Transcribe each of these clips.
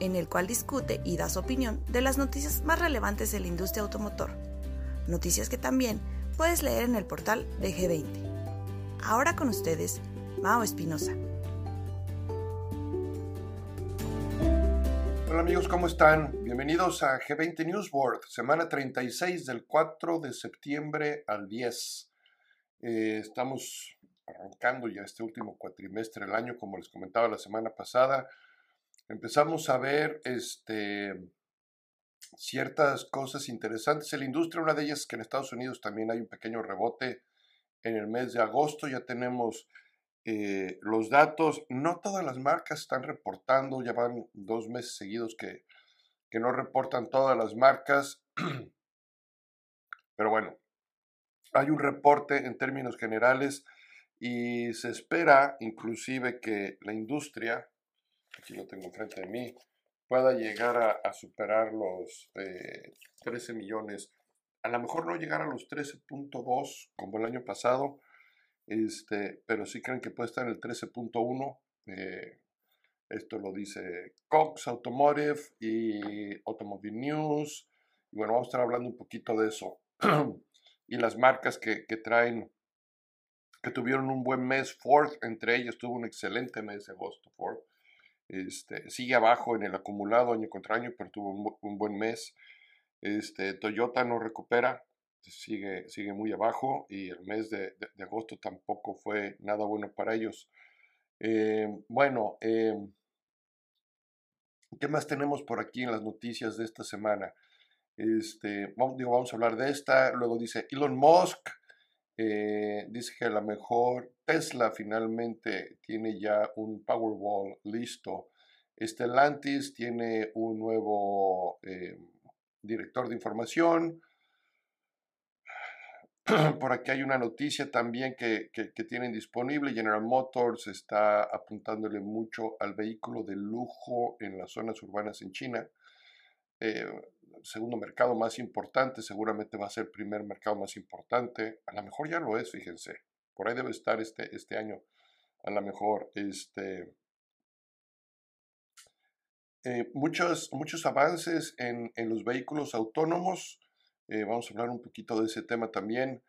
en el cual discute y da su opinión de las noticias más relevantes de la industria automotor. Noticias que también puedes leer en el portal de G20. Ahora con ustedes, Mao Espinosa. Hola amigos, ¿cómo están? Bienvenidos a G20 Newsboard, semana 36 del 4 de septiembre al 10. Eh, estamos arrancando ya este último cuatrimestre del año, como les comentaba la semana pasada empezamos a ver este, ciertas cosas interesantes en la industria. Una de ellas es que en Estados Unidos también hay un pequeño rebote en el mes de agosto. Ya tenemos eh, los datos. No todas las marcas están reportando. Ya van dos meses seguidos que, que no reportan todas las marcas. Pero bueno, hay un reporte en términos generales y se espera inclusive que la industria aquí lo tengo enfrente de mí, pueda llegar a, superar los 13 eh, millones. A lo mejor no llegar a los 13.2 como el año pasado, este, pero sí creen que puede estar en el 13.1. Eh, esto lo dice Cox Automotive y Automobile News. Y bueno, vamos a estar hablando un poquito de eso. y las marcas que, que, traen, que tuvieron un buen mes. Ford, entre ellas, tuvo un excelente mes de agosto. Ford. Este, sigue abajo en el acumulado año contra año, pero tuvo un, buen mes. Este, Toyota no recupera, sigue, sigue muy abajo y el mes de, agosto tampoco fue nada bueno para ellos. Eh, bueno, eh, ¿qué más tenemos por aquí en las noticias de esta semana? Este, digo, vamos a hablar de esta. Luego dice Elon Musk eh, dice que a lo mejor Tesla finalmente tiene ya un Powerwall listo. Stellantis tiene un nuevo eh, director de información. Por aquí hay una noticia también que, tienen disponible. General Motors está apuntándole mucho al vehículo de lujo en las zonas urbanas en China. Eh, segundo mercado más importante, seguramente va a ser el primer mercado más importante. A lo mejor ya lo es, fíjense. Por ahí debe estar este, este año. A lo mejor, este, eh, muchos, muchos avances en, los vehículos autónomos. Eh, vamos a hablar un poquito de ese tema también,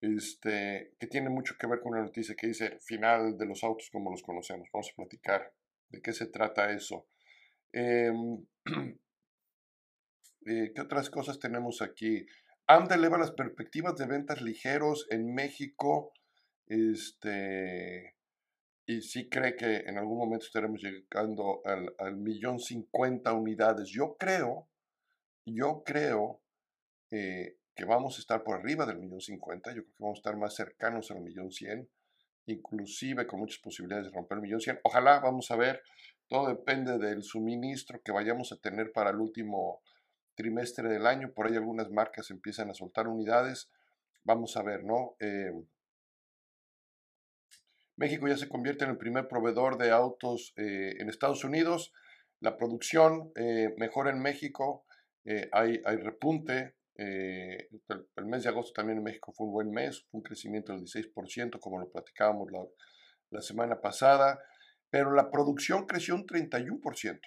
este, que tiene mucho que ver con una noticia que dice final de los autos como los conocemos. Vamos a platicar de qué se trata eso. Em, Eh, ¿Qué otras cosas tenemos aquí? AMDA eleva las perspectivas de ventas ligeros en México. Este, y sí cree que en algún momento estaremos llegando al, millón cincuenta unidades. Yo creo, yo creo eh, que vamos a estar por arriba del millón cincuenta. Yo creo que vamos a estar más cercanos al millón cien, inclusive con muchas posibilidades de romper el millón cien. Ojalá, vamos a ver. Todo depende del suministro que vayamos a tener para el último trimestre del año, por ahí algunas marcas empiezan a soltar unidades, vamos a ver, ¿no? Eh, México ya se convierte en el primer proveedor de autos eh, en Estados Unidos, la producción eh, mejora en México, hay, hay, repunte, el, mes de agosto también en México fue un buen mes, fue un crecimiento del 16%, como lo platicábamos la, la semana pasada, pero la producción creció un 31%.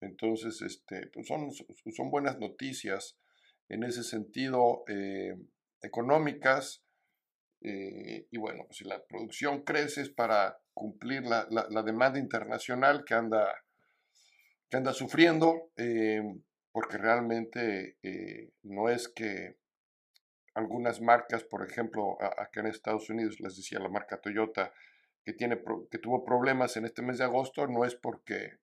Entonces, este, pues son, son buenas noticias en ese sentido eh, económicas. Eh, y bueno, pues si la producción crece es para cumplir la, demanda internacional que anda, que anda sufriendo, eh, porque realmente no es que algunas marcas, por ejemplo, acá en Estados Unidos, les decía la marca Toyota, que, tiene, que tuvo problemas en este mes de agosto, no es porque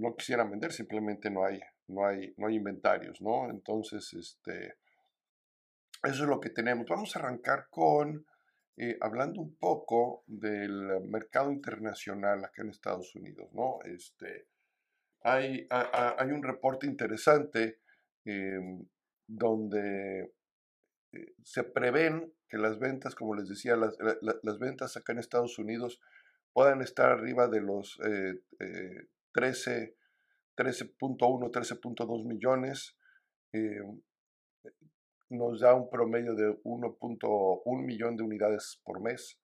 no quisieran vender, simplemente no hay, no hay, no hay inventarios, ¿no? Entonces, este, eso es lo que tenemos. Vamos a arrancar con, eh, hablando un poco del mercado internacional acá en Estados Unidos, ¿no? Este, hay, hay un reporte interesante em, donde eh, se prevén que las ventas, como les decía, las, las ventas acá en Estados Unidos puedan estar arriba de los 13, 13.1, 13.2 millones. Em, nos da un promedio de 1.1 millón de unidades por mes.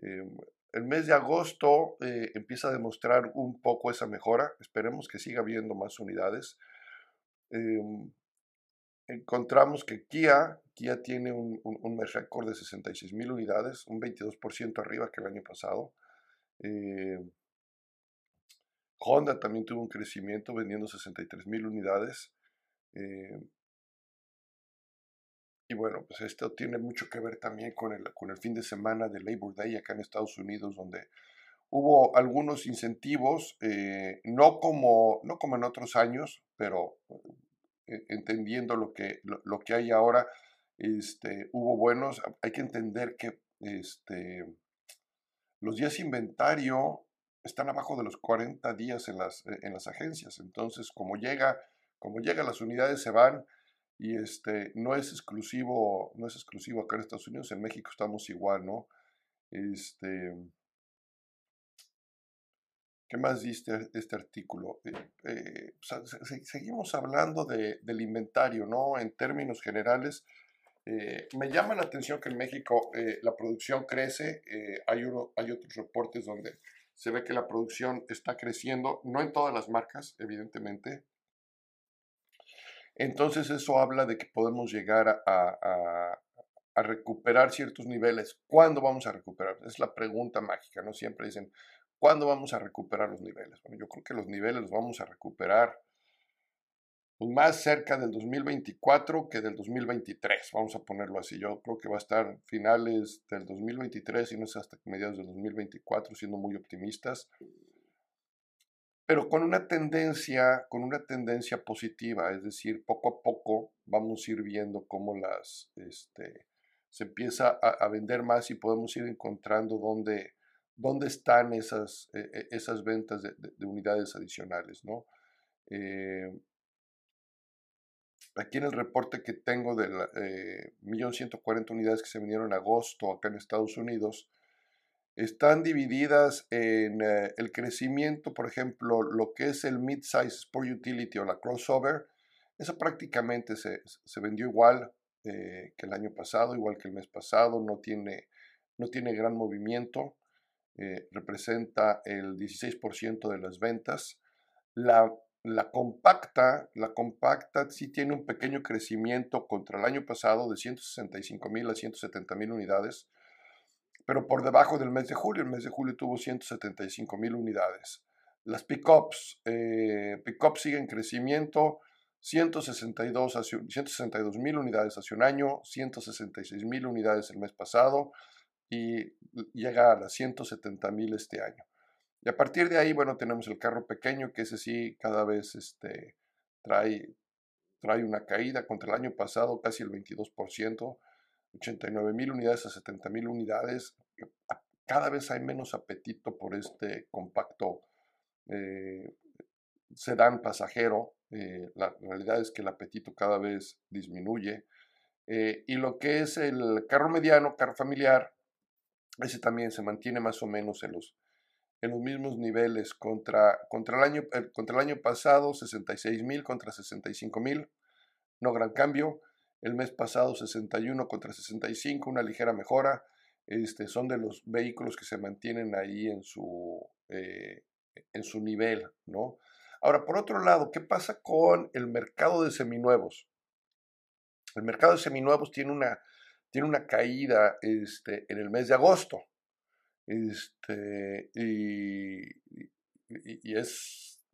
Em, el mes de agosto eh, empieza a demostrar un poco esa mejora. Esperemos que siga habiendo más unidades. Em, encontramos que Kia, Kia tiene un, mes récord de 66 mil unidades, un 22% arriba que el año pasado. Honda también tuvo un crecimiento vendiendo 63 mil unidades. Y bueno, pues esto tiene mucho que ver también con el, con el fin de semana de Labor Day acá en Estados Unidos, donde hubo algunos incentivos, eh, no, como, no como en otros años, pero eh, entendiendo lo que, lo, que hay ahora, este, hubo buenos. Hay que entender que este, los días inventario están abajo de los 40 días en las, en las agencias. Entonces, como llega, como llega, las unidades se van y este, no es exclusivo, no es exclusivo acá en Estados Unidos, en México estamos igual, ¿no? Este, ¿Qué más dice este artículo? Eh, eh, seguimos hablando de, del inventario, ¿no? En términos generales, eh, me llama la atención que en México la producción crece, hay, uno, hay otros reportes donde se ve que la producción está creciendo, no en todas las marcas, evidentemente, entonces eso habla de que podemos llegar a, recuperar ciertos niveles. ¿Cuándo vamos a recuperar? Es la pregunta mágica, ¿no? Siempre dicen, ¿cuándo vamos a recuperar los niveles? Bueno, yo creo que los niveles los vamos a recuperar más cerca del 2024 que del 2023, vamos a ponerlo así. Yo creo que va a estar finales del 2023 y no es hasta mediados del 2024, siendo muy optimistas pero con una tendencia, con una tendencia positiva, es decir, poco a poco vamos a ir viendo cómo las, este, se empieza a, vender más y podemos ir encontrando dónde, dónde están esas, e, e, esas ventas de, unidades adicionales, ¿no? Eh, aquí en el reporte que tengo de eh, 1.140 unidades que se vendieron en agosto acá en Estados Unidos, están divididas en eh, el crecimiento, por ejemplo, lo que es el mid-size Sport Utility o la crossover, eso prácticamente se, vendió igual eh, que el año pasado, igual que el mes pasado, no tiene, no tiene gran movimiento, eh, representa el 16% de las ventas. La, la, compacta, la compacta sí tiene un pequeño crecimiento contra el año pasado de 165 mil a 170 mil unidades pero por debajo del mes de julio. El mes de julio tuvo 175 mil unidades. Las pickups, eh, pickups siguen en crecimiento, 162 mil unidades hace un año, 166 mil unidades el mes pasado y llega a las 170 mil este año. Y a partir de ahí, bueno, tenemos el carro pequeño, que ese sí cada vez este, trae, trae una caída contra el año pasado, casi el 22%. 89 mil unidades a 70 mil unidades. Cada vez hay menos apetito por este compacto eh, sedán pasajero. Eh, la realidad es que el apetito cada vez disminuye. Eh, y lo que es el carro mediano, carro familiar, ese también se mantiene más o menos en los, en los mismos niveles contra, contra, el, año, contra el año pasado, 66 mil contra 65 mil, no gran cambio. El mes pasado 61 contra 65, una ligera mejora. Este, son de los vehículos que se mantienen ahí en su, eh, en su nivel, ¿no? Ahora, por otro lado, ¿qué pasa con el mercado de seminuevos? El mercado de seminuevos tiene una, tiene una caída este, en el mes de agosto. Este, y, es,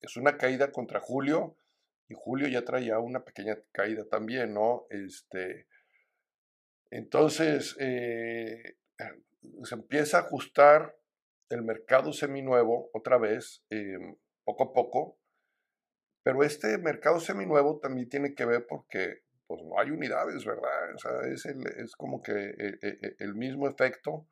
es una caída contra julio y julio ya traía una pequeña caída también, ¿no? Este, entonces, eh, se empieza a ajustar el mercado seminuevo otra vez, em, poco a poco, pero este mercado seminuevo también tiene que ver porque pues no hay unidades, ¿verdad? O sea, es, es como que el, e, e, el mismo efecto.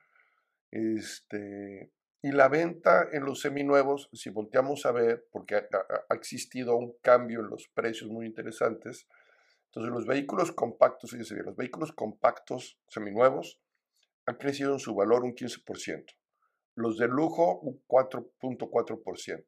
Este, y la venta en los seminuevos, si volteamos a ver, porque ha, existido un cambio en los precios muy interesantes, entonces los vehículos compactos, fíjense bien, los vehículos compactos seminuevos han crecido en su valor un 15%, los de lujo un 4.4%.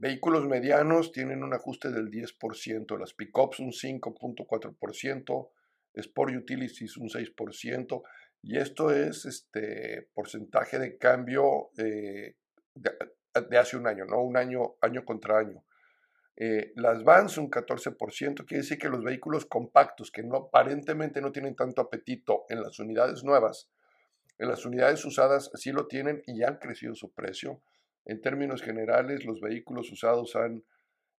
Vehículos medianos tienen un ajuste del 10%, las pickups un 5.4%, Sport Utilities un 6%, y esto es este porcentaje de cambio eh, de, hace un año, ¿no? Un año, año contra año. Eh, las vans un 14%, quiere decir que los vehículos compactos, que no, aparentemente no tienen tanto apetito en las unidades nuevas, en las unidades usadas sí lo tienen y han crecido su precio. En términos generales, los vehículos usados han,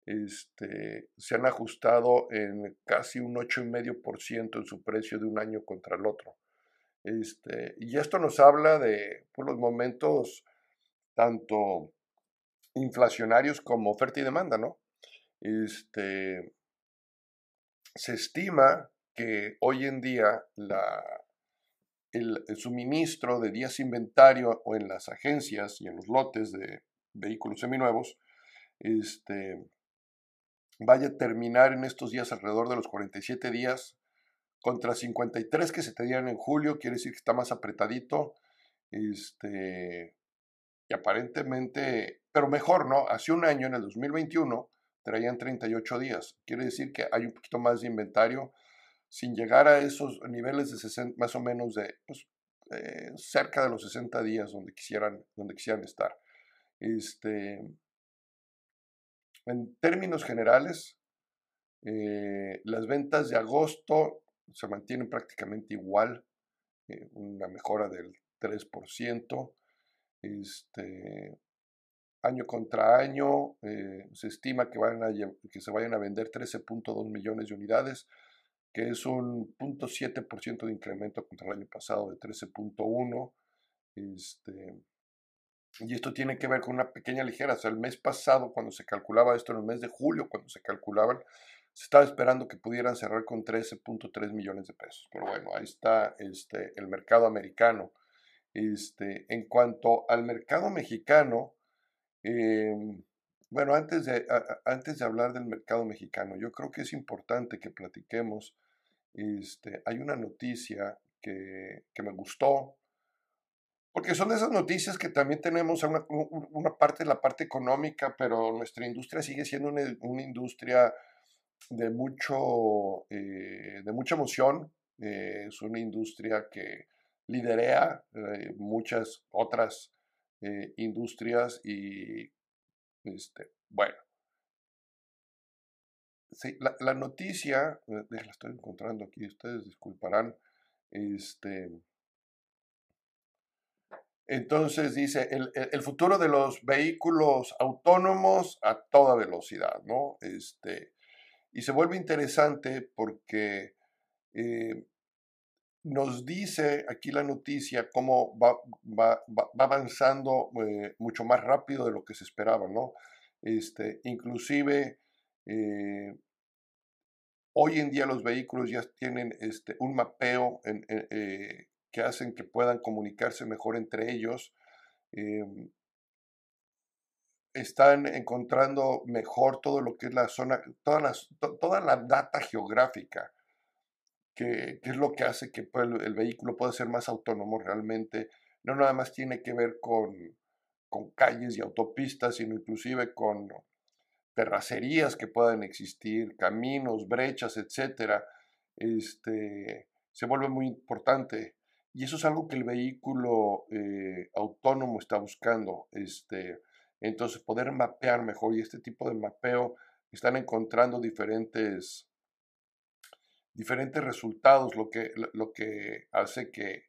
este, se han ajustado en casi un 8,5% en su precio de un año contra el otro. Este, y esto nos habla de los momentos tanto inflacionarios como oferta y demanda, ¿no? Este, se estima que hoy en día la, el, suministro de días inventario o en las agencias y en los lotes de vehículos seminuevos este, vaya a terminar en estos días alrededor de los 47 días contra 53 que se tenían en julio, quiere decir que está más apretadito. Este, y aparentemente, pero mejor, ¿no? Hace un año, en el 2021, traían 38 días. Quiere decir que hay un poquito más de inventario sin llegar a esos niveles de 60, más o menos de pues, eh, cerca de los 60 días donde quisieran, donde quisieran estar. Este, en términos generales, eh, las ventas de agosto se mantienen prácticamente igual, eh, una mejora del 3%. Este, año contra año eh, se estima que, van a, que se vayan a vender 13.2 millones de unidades, que es un 0.7% de incremento contra el año pasado de 13.1. Este, y esto tiene que ver con una pequeña ligera. O sea, el mes pasado, cuando se calculaba esto, en el mes de julio, cuando se calculaban, se estaba esperando que pudieran cerrar con 13.3 millones de pesos. Pero bueno, ahí está este, el mercado americano. Este, en cuanto al mercado mexicano, em, bueno, antes de, antes de hablar del mercado mexicano, yo creo que es importante que platiquemos. Este, hay una noticia que, me gustó, porque son de esas noticias que también tenemos una, parte de la parte económica, pero nuestra industria sigue siendo una, industria de, mucho, eh, de mucha emoción. Eh, es una industria que liderea eh, muchas otras industrias y, este, bueno, la, noticia, la estoy encontrando aquí, ustedes disculparán, este, entonces dice, el, futuro de los vehículos autónomos a toda velocidad, ¿no? Este, y se vuelve interesante porque eh, nos dice aquí la noticia cómo va, avanzando eh, mucho más rápido de lo que se esperaba, ¿no? Este, inclusive eh, hoy en día los vehículos ya tienen este, un mapeo que hacen que puedan comunicarse mejor entre ellos. Em, están encontrando mejor todo lo que es la zona, toda la data geográfica, que, es lo que hace que pues, el, vehículo pueda ser más autónomo realmente. No nada más tiene que ver con, con calles y autopistas, sino inclusive con terracerías que puedan existir, caminos, brechas, etcétera, este, se vuelve muy importante. Y eso es algo que el vehículo eh, autónomo está buscando. Este, entonces, poder mapear mejor y este tipo de mapeo están encontrando diferentes, diferentes resultados, lo que, lo que hace que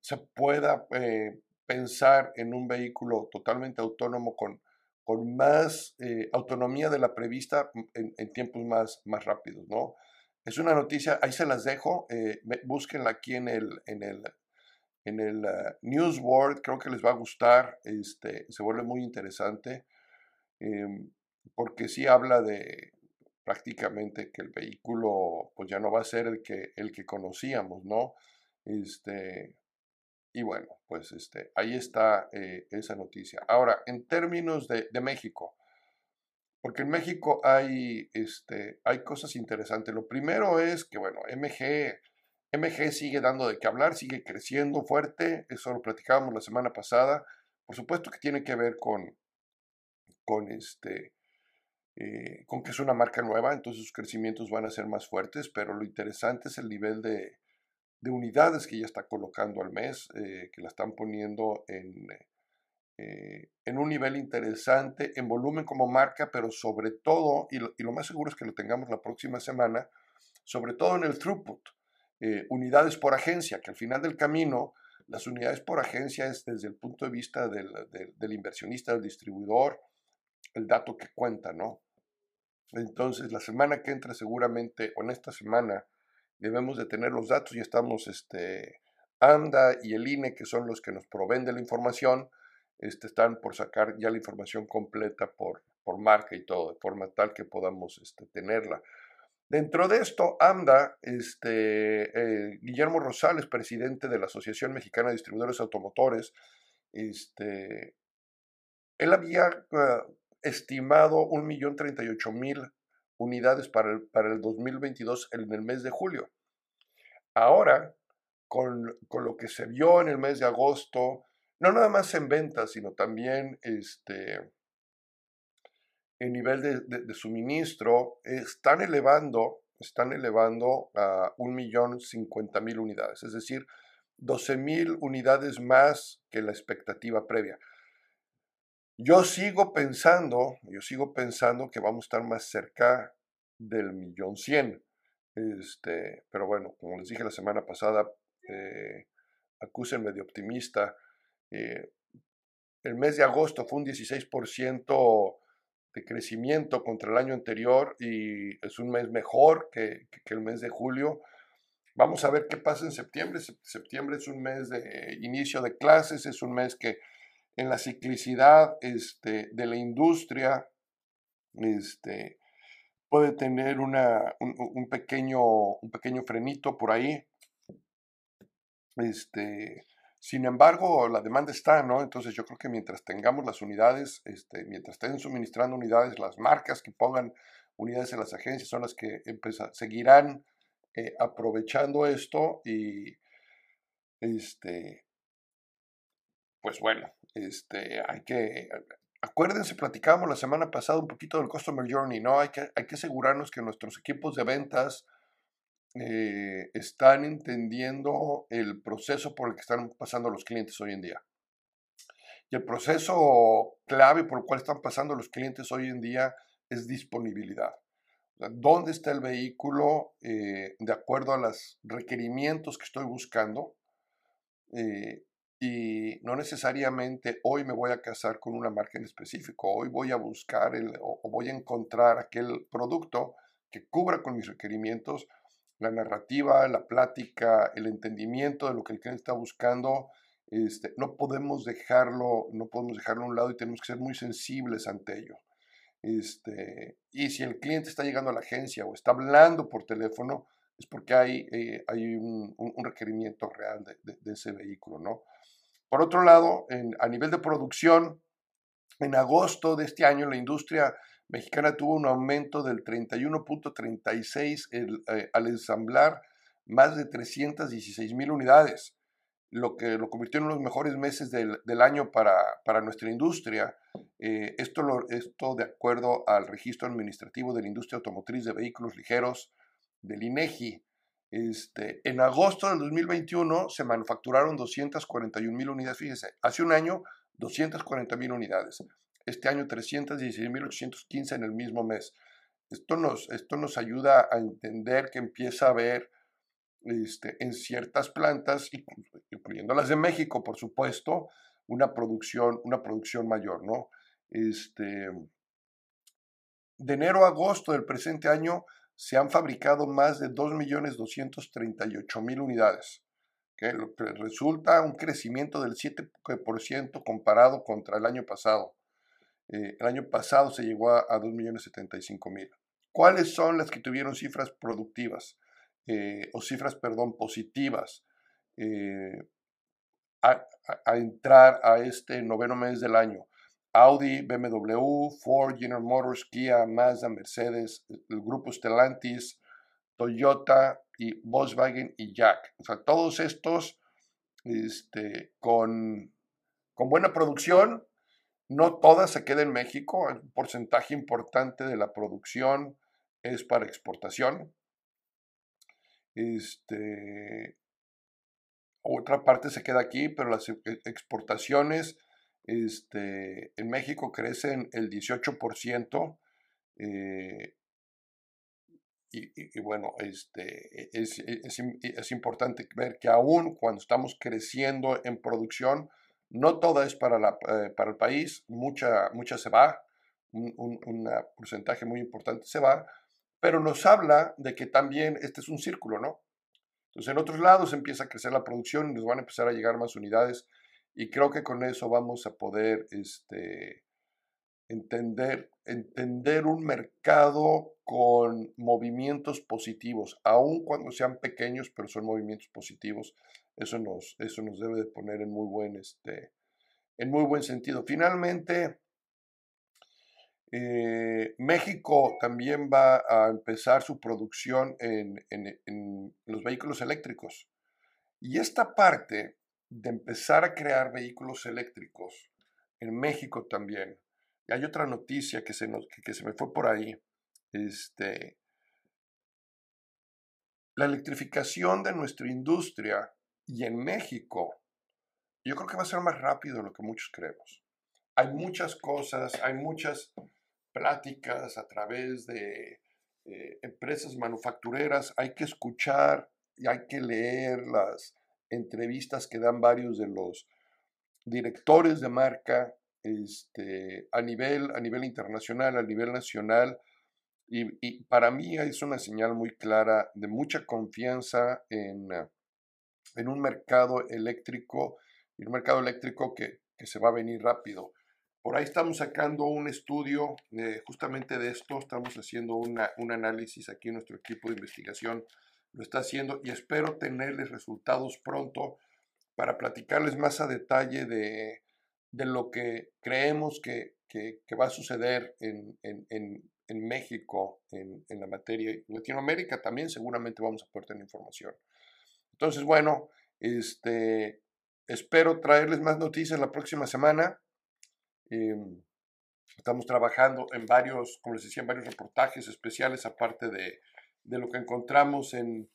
se pueda eh, pensar en un vehículo totalmente autónomo con, con más eh, autonomía de la prevista en, tiempos más, más rápidos, ¿no? Es una noticia, ahí se las dejo, eh, búsquenla aquí en el, en el, en el uh, News World, creo que les va a gustar, este, se vuelve muy interesante, em, porque sí habla de prácticamente que el vehículo pues ya no va a ser el que, el que conocíamos, ¿no? Este, y bueno, pues este, ahí está eh, esa noticia. Ahora, en términos de, México, porque en México hay, este, hay cosas interesantes. Lo primero es que, bueno, MG, MG sigue dando de qué hablar, sigue creciendo fuerte, eso lo platicábamos la semana pasada. Por supuesto que tiene que ver con, con, este, eh, con que es una marca nueva, entonces sus crecimientos van a ser más fuertes, pero lo interesante es el nivel de, de unidades que ya está colocando al mes, eh, que la están poniendo en, eh, en un nivel interesante, en volumen como marca, pero sobre todo, y lo, más seguro es que lo tengamos la próxima semana, sobre todo en el throughput, eh, unidades por agencia, que al final del camino, las unidades por agencia es desde el punto de vista del, del inversionista, del distribuidor, el dato que cuenta, ¿no? Entonces, la semana que entra seguramente, o en esta semana, debemos de tener los datos y estamos, este, y el INE, que son los que nos proveen la información, este, están por sacar ya la información completa por, por marca y todo, de forma tal que podamos este, tenerla. Dentro de esto, AMDA, este, eh, Guillermo Rosales, presidente de la Asociación Mexicana de Distribuidores Automotores, este, él había uh, estimado 1.038.000 unidades para el, para el 2022 en el mes de julio. Ahora, con, lo que se vio en el mes de agosto, no nada más en ventas, sino también este, en nivel de, suministro, están elevando, están elevando a 1.050.000 unidades, es decir, 12.000 unidades más que la expectativa previa. Yo sigo pensando, yo sigo pensando que vamos a estar más cerca del millón cien. Este, pero bueno, como les dije la semana pasada, eh, acúsenme de optimista. Eh, el mes de agosto fue un 16% de crecimiento contra el año anterior y es un mes mejor que, que, el mes de julio. Vamos a ver qué pasa en septiembre. Septiembre es un mes de inicio de clases, es un mes que en la ciclicidad este, de la industria este, puede tener una, un, pequeño, un pequeño frenito por ahí. Este, sin embargo, la demanda está, ¿no? Entonces yo creo que mientras tengamos las unidades, este, mientras estén suministrando unidades, las marcas que pongan unidades en las agencias son las que seguirán eh, aprovechando esto y este, pues bueno, este, hay que, acuérdense, platicábamos la semana pasada un poquito del Customer Journey, ¿no? Hay que, hay que asegurarnos que nuestros equipos de ventas eh, están entendiendo el proceso por el que están pasando los clientes hoy en día. Y el proceso clave por el cual están pasando los clientes hoy en día es disponibilidad. ¿Dónde está el vehículo eh, de acuerdo a los requerimientos que estoy buscando? Eh, y no necesariamente hoy me voy a casar con una marca en específico, hoy voy a buscar el, o, voy a encontrar aquel producto que cubra con mis requerimientos la narrativa, la plática, el entendimiento de lo que el cliente está buscando. Este, no podemos dejarlo, no podemos dejarlo a un lado y tenemos que ser muy sensibles ante ello. Este, y si el cliente está llegando a la agencia o está hablando por teléfono, es porque hay, eh, hay un, requerimiento real de, de, ese vehículo, ¿no? Por otro lado, a nivel de producción, en agosto de este año la industria mexicana tuvo un aumento del 31.36 eh, al ensamblar más de 316 mil unidades, lo que lo convirtió en uno de los mejores meses del, año para, para, nuestra industria. Eh, esto, esto de acuerdo al registro administrativo de la industria automotriz de vehículos ligeros del INEGI. Este, en agosto del 2021 se manufacturaron 241 mil unidades. Fíjese, hace un año 240 mil unidades. Este año 316.815 en el mismo mes. Esto nos, esto nos ayuda a entender que empieza a haber este, en ciertas plantas, incluyendo las de México, por supuesto, una producción, una producción mayor, ¿no? Este, de enero a agosto del presente año se han fabricado más de 2.238.000 unidades, que resulta un crecimiento del 7% comparado contra el año pasado. Eh, el año pasado se llegó a, 2.075.000. ¿Cuáles son las que tuvieron cifras productivas? Eh, o cifras, perdón, positivas. Eh, a, entrar a este noveno mes del año. Audi, BMW, Ford, General Motors, Kia, Mazda, Mercedes, el grupo Stellantis, Toyota y Volkswagen y Jack. O sea, todos estos este, con, con buena producción. No todas se queda en México. Un porcentaje importante de la producción es para exportación. Este, otra parte se queda aquí, pero las e, exportaciones este, en México crecen el 18%. Eh, y, bueno, este, e, es, e, es, importante ver que aún cuando estamos creciendo en producción, no toda es para, la, eh, para el país, mucha, mucha se va, un, un porcentaje muy importante se va, pero nos habla de que también este es un círculo, ¿no? Entonces, en otros lados empieza a crecer la producción y nos van a empezar a llegar más unidades y creo que con eso vamos a poder este, entender, entender un mercado con movimientos positivos, aun cuando sean pequeños, pero son movimientos positivos. Eso nos, eso nos debe de poner en muy buen, este, en muy buen sentido. Finalmente, eh, México también va a empezar su producción en, los vehículos eléctricos. Y esta parte de empezar a crear vehículos eléctricos en México también. Y hay otra noticia que se, que, se me fue por ahí. Este, la electrificación de nuestra industria y en México, yo creo que va a ser más rápido de lo que muchos creemos. Hay muchas cosas, hay muchas pláticas a través de eh, empresas manufactureras, hay que escuchar y hay que leer las entrevistas que dan varios de los directores de marca este, a, nivel, a nivel internacional, a nivel nacional. Y, para mí es una señal muy clara de mucha confianza en, en un mercado eléctrico, y un mercado eléctrico que, que se va a venir rápido. Por ahí estamos sacando un estudio justamente de esto, estamos haciendo un análisis aquí en nuestro equipo de investigación, lo está haciendo y espero tenerles resultados pronto para platicarles más a detalle de, lo que creemos que, va a suceder en, México en, la materia. En Latinoamérica también seguramente vamos a poder tener información. Entonces, bueno, este, espero traerles más noticias la próxima semana. Em, estamos trabajando en varios, como les decía, en varios reportajes especiales, aparte de, de lo que encontramos en,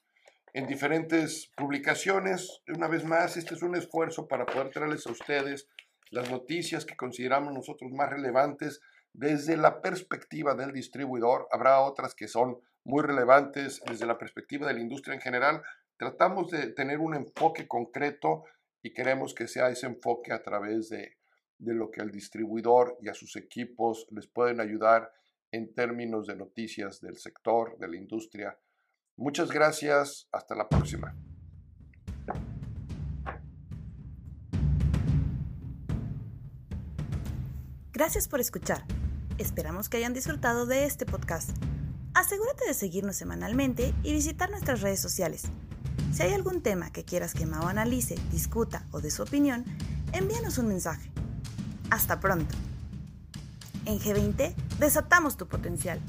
en, diferentes publicaciones. Una vez más, este es un esfuerzo para poder traerles a ustedes las noticias que consideramos nosotros más relevantes desde la perspectiva del distribuidor. Habrá otras que son muy relevantes desde la perspectiva de la industria en general. Tratamos de tener un enfoque concreto y queremos que sea ese enfoque a través de, de lo que al distribuidor y a sus equipos les pueden ayudar en términos de noticias del sector, de la industria. Muchas gracias, hasta la próxima. Gracias por escuchar. Esperamos que hayan disfrutado de este podcast. Asegúrate de seguirnos semanalmente y visitar nuestras redes sociales. Si hay algún tema que quieras que Mao analice, discuta o dé su opinión, envíanos un mensaje. Hasta pronto. En G20 desatamos tu potencial.